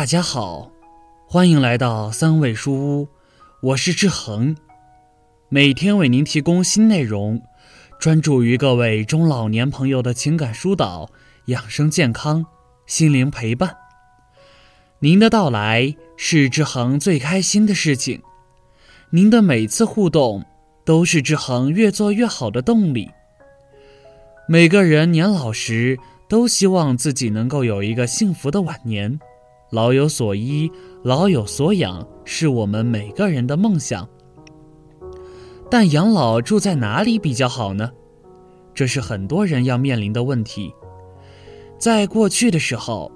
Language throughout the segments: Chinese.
大家好，欢迎来到三味书屋，我是志恒，每天为您提供新内容，专注于各位中老年朋友的情感疏导、养生健康、心灵陪伴。您的到来是志恒最开心的事情，您的每次互动都是志恒越做越好的动力。每个人年老时都希望自己能够有一个幸福的晚年，老有所依，老有所养，是我们每个人的梦想。但养老住在哪里比较好呢？这是很多人要面临的问题。在过去的时候，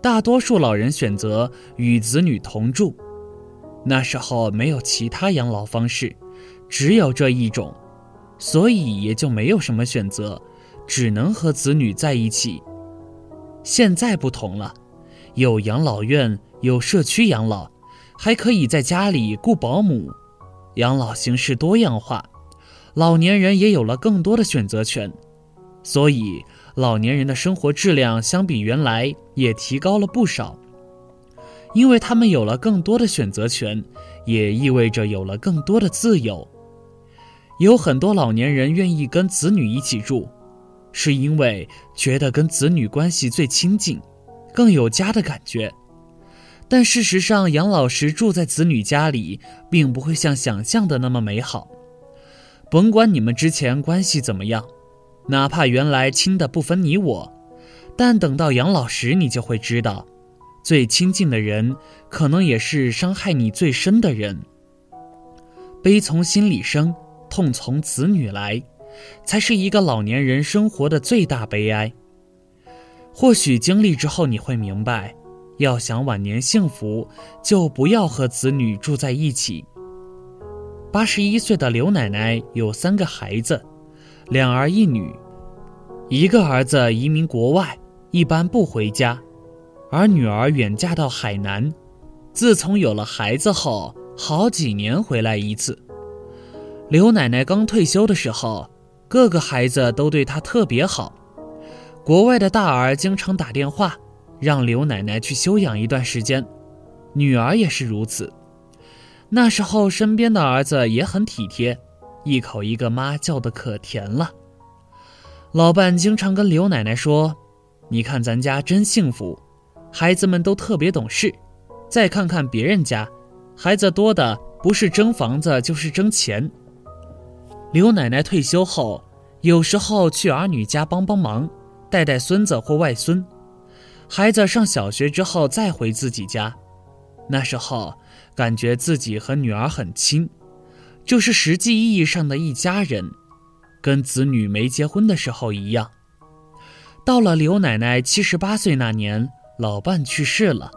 大多数老人选择与子女同住，那时候没有其他养老方式，只有这一种，所以也就没有什么选择。只能和子女在一起。现在不同了，有养老院，有社区养老，还可以在家里雇保姆，养老形式多样化，老年人也有了更多的选择权，所以老年人的生活质量相比原来也提高了不少。因为他们有了更多的选择权，也意味着有了更多的自由。有很多老年人愿意跟子女一起住。是因为觉得跟子女关系最亲近，更有家的感觉。但事实上，养老时住在子女家里，并不会像想象的那么美好。甭管你们之前关系怎么样，哪怕原来亲的不分你我，但等到养老时，你就会知道，最亲近的人，可能也是伤害你最深的人。悲从心里生，痛从子女来。才是一个老年人生活的最大悲哀。或许经历之后你会明白，要想晚年幸福，就不要和子女住在一起。八十一岁的刘奶奶有三个孩子，两儿一女，一个儿子移民国外，一般不回家，而女儿远嫁到海南，自从有了孩子后，好几年回来一次。刘奶奶刚退休的时候。各个孩子都对她特别好，国外的大儿经常打电话让刘奶奶去休养一段时间，女儿也是如此。那时候身边的儿子也很体贴，一口一个妈叫的可甜了。老伴经常跟刘奶奶说：“你看咱家真幸福，孩子们都特别懂事。再看看别人家，孩子多的不是争房子就是争钱。”刘奶奶退休后，有时候去儿女家帮帮忙，带带孙子或外孙。孩子上小学之后再回自己家，那时候感觉自己和女儿很亲，就是实际意义上的一家人，跟子女没结婚的时候一样。到了刘奶奶七十八岁那年，老伴去世了，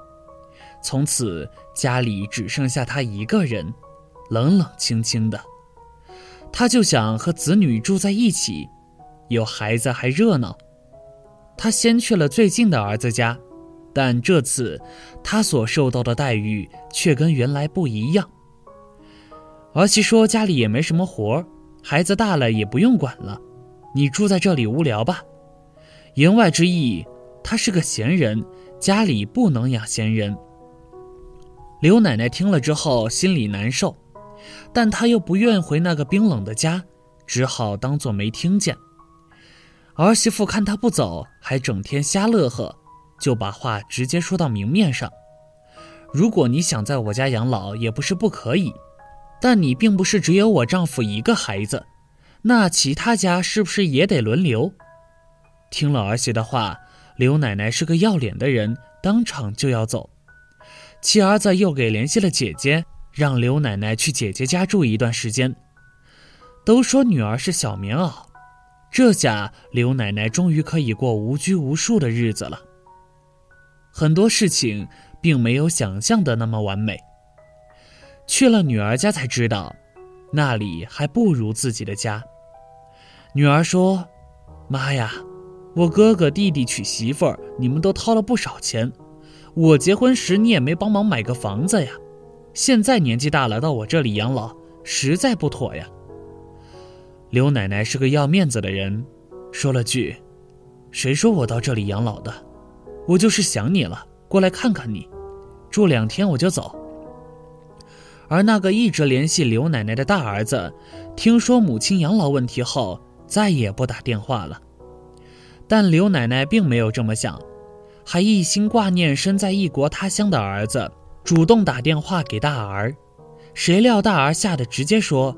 从此家里只剩下她一个人，冷冷清清的。她就想和子女住在一起，有孩子还热闹。他先去了最近的儿子家，但这次他所受到的待遇却跟原来不一样。儿媳说家里也没什么活孩子大了也不用管了，你住在这里无聊吧？言外之意，他是个闲人，家里不能养闲人。刘奶奶听了之后心里难受。但她又不愿回那个冰冷的家，只好当做没听见。儿媳妇看他不走，还整天瞎乐呵，就把话直接说到明面上：“如果你想在我家养老，也不是不可以，但你并不是只有我丈夫一个孩子，那其他家是不是也得轮流？”听了儿媳的话，刘奶奶是个要脸的人，当场就要走。其儿子又给联系了姐姐。让刘奶奶去姐姐家住一段时间。都说女儿是小棉袄，这下刘奶奶终于可以过无拘无束的日子了。很多事情并没有想象的那么完美。去了女儿家才知道，那里还不如自己的家。女儿说：“妈呀，我哥哥弟弟娶媳妇儿，你们都掏了不少钱，我结婚时你也没帮忙买个房子呀。”现在年纪大了，到我这里养老实在不妥呀。刘奶奶是个要面子的人，说了句：“谁说我到这里养老的？我就是想你了，过来看看你。住两天我就走。而那个一直联系刘奶奶的大儿子，听说母亲养老问题后，再也不打电话了。但刘奶奶并没有这么想，还一心挂念身在异国他乡的儿子，主动打电话给大儿。谁料大儿吓得直接说：“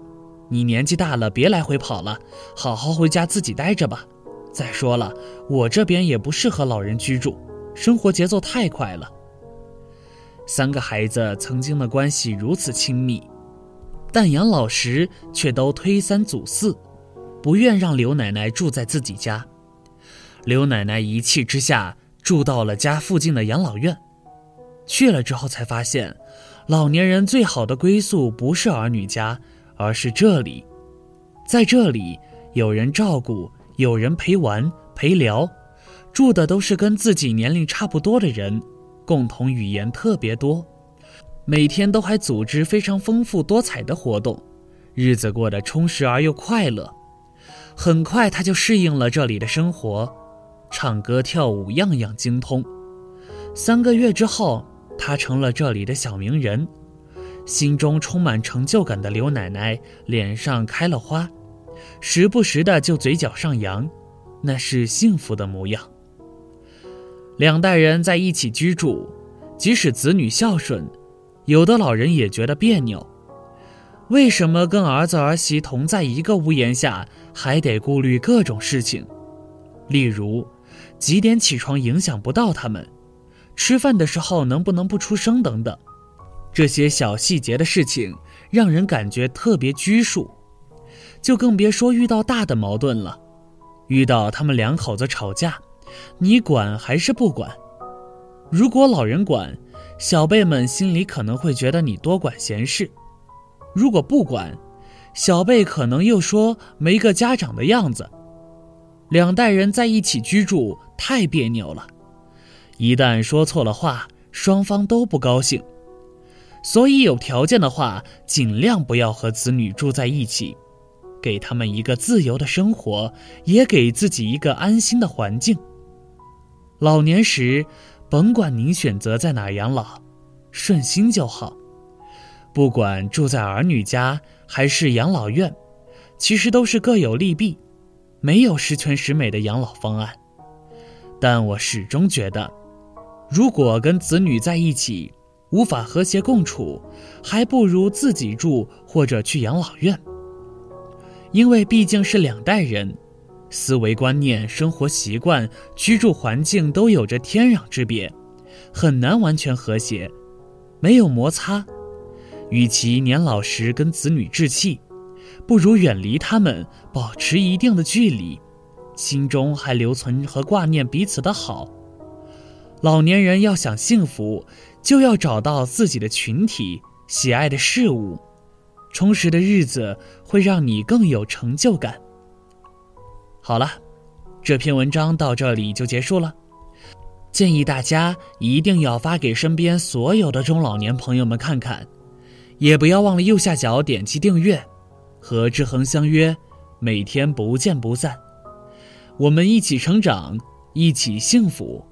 你年纪大了，别来回跑了，好好回家自己待着吧。再说了，我这边也不适合老人居住，生活节奏太快了。”三个孩子曾经的关系如此亲密，但养老时却都推三阻四，不愿让刘奶奶住在自己家。刘奶奶一气之下住到了家附近的养老院。去了之后才发现，老年人最好的归宿不是儿女家，而是这里。在这里，有人照顾，有人陪玩陪聊，住的都是跟自己年龄差不多的人。共同语言特别多，每天都还组织非常丰富多彩的活动，日子过得充实而又快乐。很快他就适应了这里的生活，唱歌跳舞样样精通。三个月之后，他成了这里的小名人。心中充满成就感的刘奶奶脸上开了花，时不时的就嘴角上扬，那是幸福的模样。两代人在一起居住，即使子女孝顺，有的老人也觉得别扭。为什么跟儿子儿媳同在一个屋檐下，还得顾虑各种事情？例如，几点起床影响不到他们，吃饭的时候能不能不出声等等。这些小细节的事情，让人感觉特别拘束。就更别说遇到大的矛盾了，遇到他们两口子吵架。你管还是不管？如果老人管，小辈们心里可能会觉得你多管闲事；如果不管，小辈可能又说没个家长的样子。两代人在一起居住太别扭了，一旦说错了话，双方都不高兴。所以有条件的话，尽量不要和子女住在一起，给他们一个自由的生活，也给自己一个安心的环境。老年时，甭管您选择在哪养老，顺心就好。不管住在儿女家还是养老院，其实都是各有利弊，没有十全十美的养老方案。但我始终觉得，如果跟子女在一起无法和谐共处，还不如自己住或者去养老院，因为毕竟是两代人。思维观念、生活习惯、居住环境都有着天壤之别，很难完全和谐，没有摩擦。与其年老时跟子女置气，不如远离他们，保持一定的距离，心中还留存和挂念彼此的好。老年人要想幸福，就要找到自己的群体、喜爱的事物，充实的日子会让你更有成就感。好了，这篇文章到这里就结束了。建议大家一定要发给身边所有的中老年朋友们看看，也不要忘了右下角点击订阅，和志恒相约，每天不见不散。我们一起成长，一起幸福。